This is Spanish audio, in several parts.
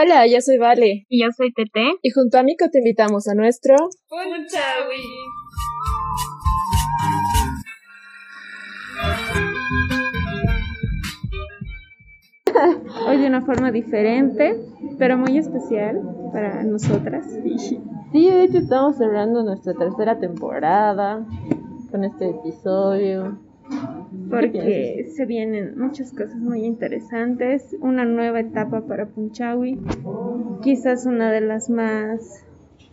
Hola, yo soy Vale. Y yo soy Tete. Y junto a Mico te invitamos a nuestro Punchawi. Hoy de una forma diferente, pero muy especial para nosotras. Sí, de hecho estamos cerrando nuestra tercera temporada con este episodio. Porque se vienen muchas cosas muy interesantes, una nueva etapa para Punchawi, quizás una de las más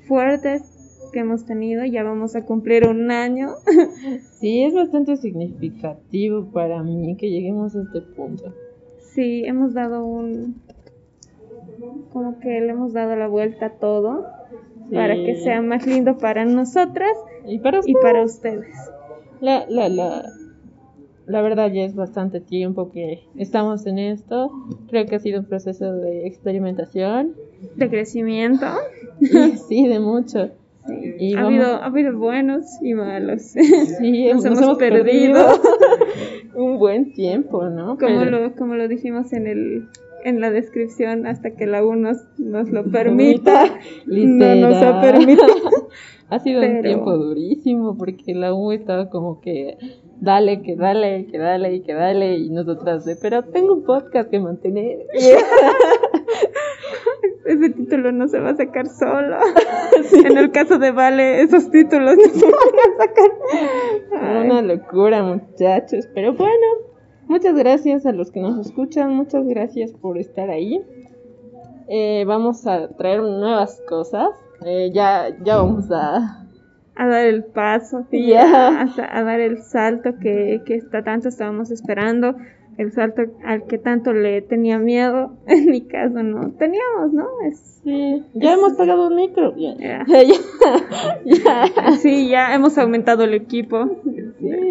fuertes que hemos tenido, ya vamos a cumplir un año. Sí, es bastante significativo para mí que lleguemos a este punto. Sí, hemos dado un... como que le hemos dado la vuelta a todo para que sea más lindo para nosotras y para y para ustedes. La, la, la, la verdad ya es bastante tiempo que estamos en esto. Creo que ha sido un proceso de experimentación. De crecimiento. sí, de mucho. Y ha, habido, ha habido buenos y malos. Sí, nos, hemos, perdido, un buen tiempo, ¿no? Como, lo, como lo dijimos en el en la descripción hasta que la U nos, nos lo permita. no nos ha permitido. ha sido un tiempo durísimo porque la U estaba como que dale, que dale, que dale, que dale y nosotras de, pero tengo un podcast que mantener. Ese título no se va a sacar solo. En el caso de Vale, esos títulos no se van a sacar. Una locura, muchachos. Pero bueno, muchas gracias a los que nos escuchan. Muchas gracias por estar ahí. Eh, vamos a traer nuevas cosas. Eh, ya, ya vamos a a dar el paso, a, dar el salto que, que está tanto estábamos esperando, el salto al que tanto le tenía miedo. En mi caso no teníamos, ¿no? sí, ya hemos pagado un micro. Ya. Sí, ya hemos aumentado el equipo.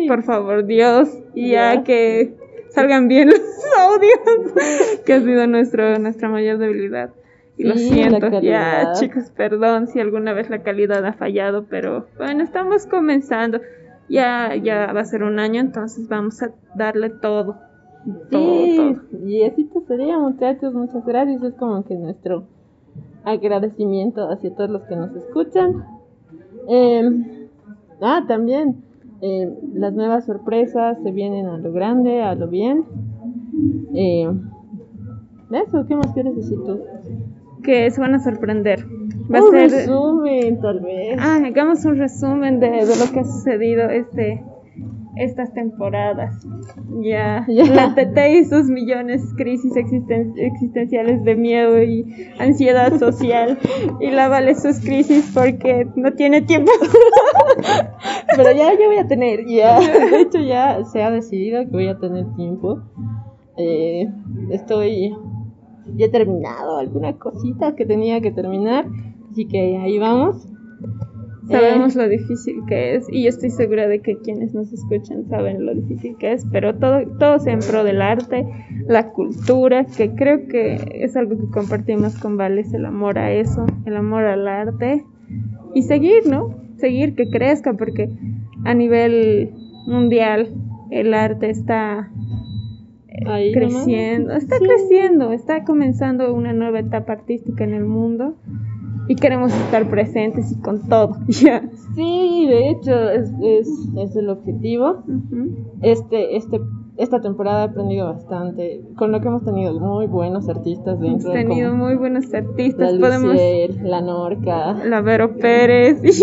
Por favor, Dios, ya que salgan bien los audios, que ha sido nuestro, nuestra mayor debilidad. Y lo siento, ya chicos, perdón si alguna vez la calidad ha fallado, pero bueno, estamos comenzando. Ya, ya va a ser un año, entonces vamos a darle todo. Sí, y así te sería, muchachos, muchas gracias. Es como que nuestro agradecimiento hacia todos los que nos escuchan. Em, ah, también em, las nuevas sorpresas se vienen a lo grande, a lo bien. Eh, eso, ¿qué más quieres decir tú? que se van a sorprender. Va un resumen, tal vez. Ah, hagamos un resumen de, lo que ha sucedido este estas temporadas. Ya, la TT y sus millones crisis existen existenciales de miedo y ansiedad social. y la Vale sus crisis porque no tiene tiempo. Pero ya yo voy a tener, ya. De hecho ya se ha decidido que voy a tener tiempo. Eh, estoy ya he terminado alguna cosita que tenía que terminar, así que ahí vamos. Sabemos eh, lo difícil que es y yo estoy segura de que quienes nos escuchan saben lo difícil que es, pero todo, todo en pro del arte, la cultura, que creo que es algo que compartimos con Vales, el amor a eso, el amor al arte y seguir, ¿no? Seguir que crezca porque a nivel mundial el arte está creciendo, está creciendo, está comenzando una nueva etapa artística en el mundo y queremos estar presentes y con todo. Sí, de hecho es, es, es el objetivo. Este, este, esta temporada he aprendido bastante, con lo que hemos tenido muy buenos artistas dentro. Hemos tenido muy buenos artistas, la podemos la Norca, la Vero Pérez,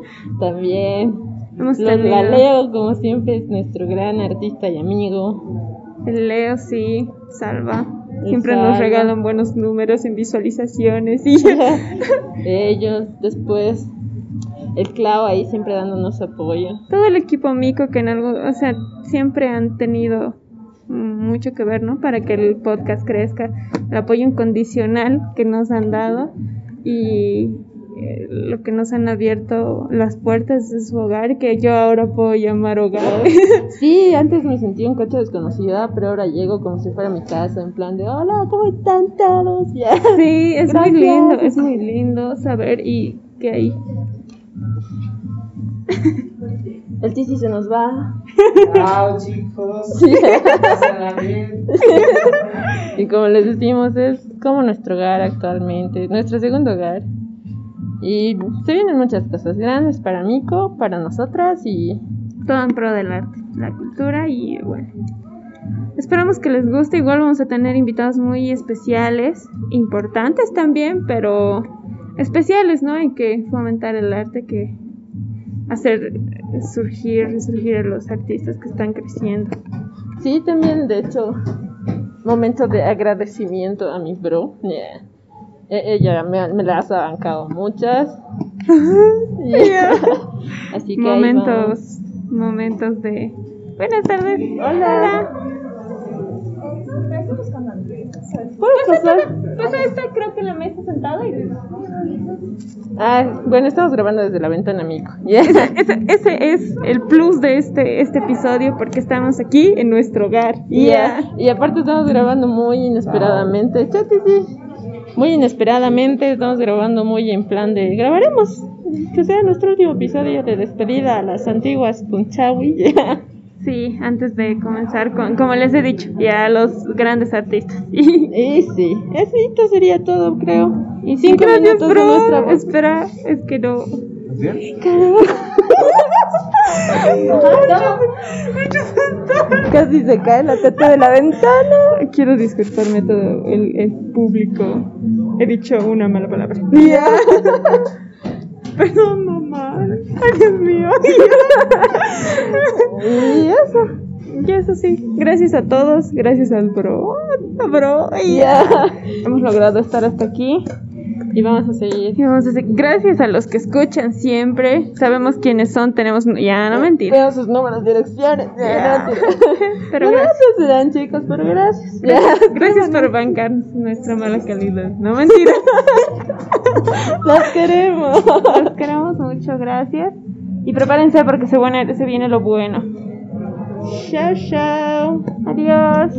también. Hemos La Leo, como siempre, es nuestro gran artista y amigo. El Leo sí, salva. Siempre nos regalan buenos números en visualizaciones y ellos después el clavo ahí siempre dándonos apoyo. Todo el equipo mico que en algo, o sea, siempre han tenido mucho que ver, ¿no? Para que el podcast crezca, el apoyo incondicional que nos han dado y lo que nos han abierto las puertas de su hogar que yo ahora puedo llamar hogar. Sí, antes me sentía un coche desconocida, pero ahora llego como si fuera mi casa, en plan de hola, ¿cómo están todos? Sí, es muy lindo, es muy lindo saber y que ahí. El Tizi se nos va. Chao, chicos. y como les decimos, es como nuestro hogar actualmente, nuestro segundo hogar. Y se vienen muchas cosas grandes para Mico, para nosotras y Todo en pro del arte, la cultura y bueno. Esperamos que les guste. Igual vamos a tener invitados muy especiales, importantes también, pero especiales, ¿no? Hay que fomentar el arte, que hacer surgir, resurgir a los artistas que están creciendo. sí, también de hecho, momento de agradecimiento a mi bro. E- Ella me, me las ha bancado muchas. Yeah. Así que momentos, momentos de buenas tardes. Hola. Pues ahí está, creo que la mesa sentada y Ah, bueno, estamos grabando desde la ventana, amigo. Yeah. ese, ese es el plus de este, este episodio porque estamos aquí en nuestro hogar. Yeah. Y aparte estamos grabando muy inesperadamente. Chati, sí. Muy inesperadamente estamos grabando muy en plan de grabaremos que sea nuestro último episodio de despedida a las antiguas Punchawi. Sí, antes de comenzar con, como les he dicho, ya los grandes artistas. Y, Y sí, eso sería todo, creo. y Cinco gracias, minutos de bro. nuestra voz. Espera, es que no. Casi se cae la teta de la ventana. Quiero disculparme a todo el, el público. He dicho una mala palabra. Yeah. Perdón, mamá. Ay, Dios mío. Y eso. Y eso sí, gracias a todos, gracias al bro, bro. y Ya. Hemos logrado estar hasta aquí. Y vamos a seguir. Y vamos a hacer- gracias a los que escuchan siempre. Sabemos quiénes son, tenemos ya no mentira. Veo sus números, direcciones. No, mentira. Pero no, gracias. serán chicos, pero gracias. Gracias por bancar nuestra mala calidad. No mentira. Los queremos. Los queremos mucho, gracias. Y prepárense porque se se viene lo bueno. Chao, chao. Adiós.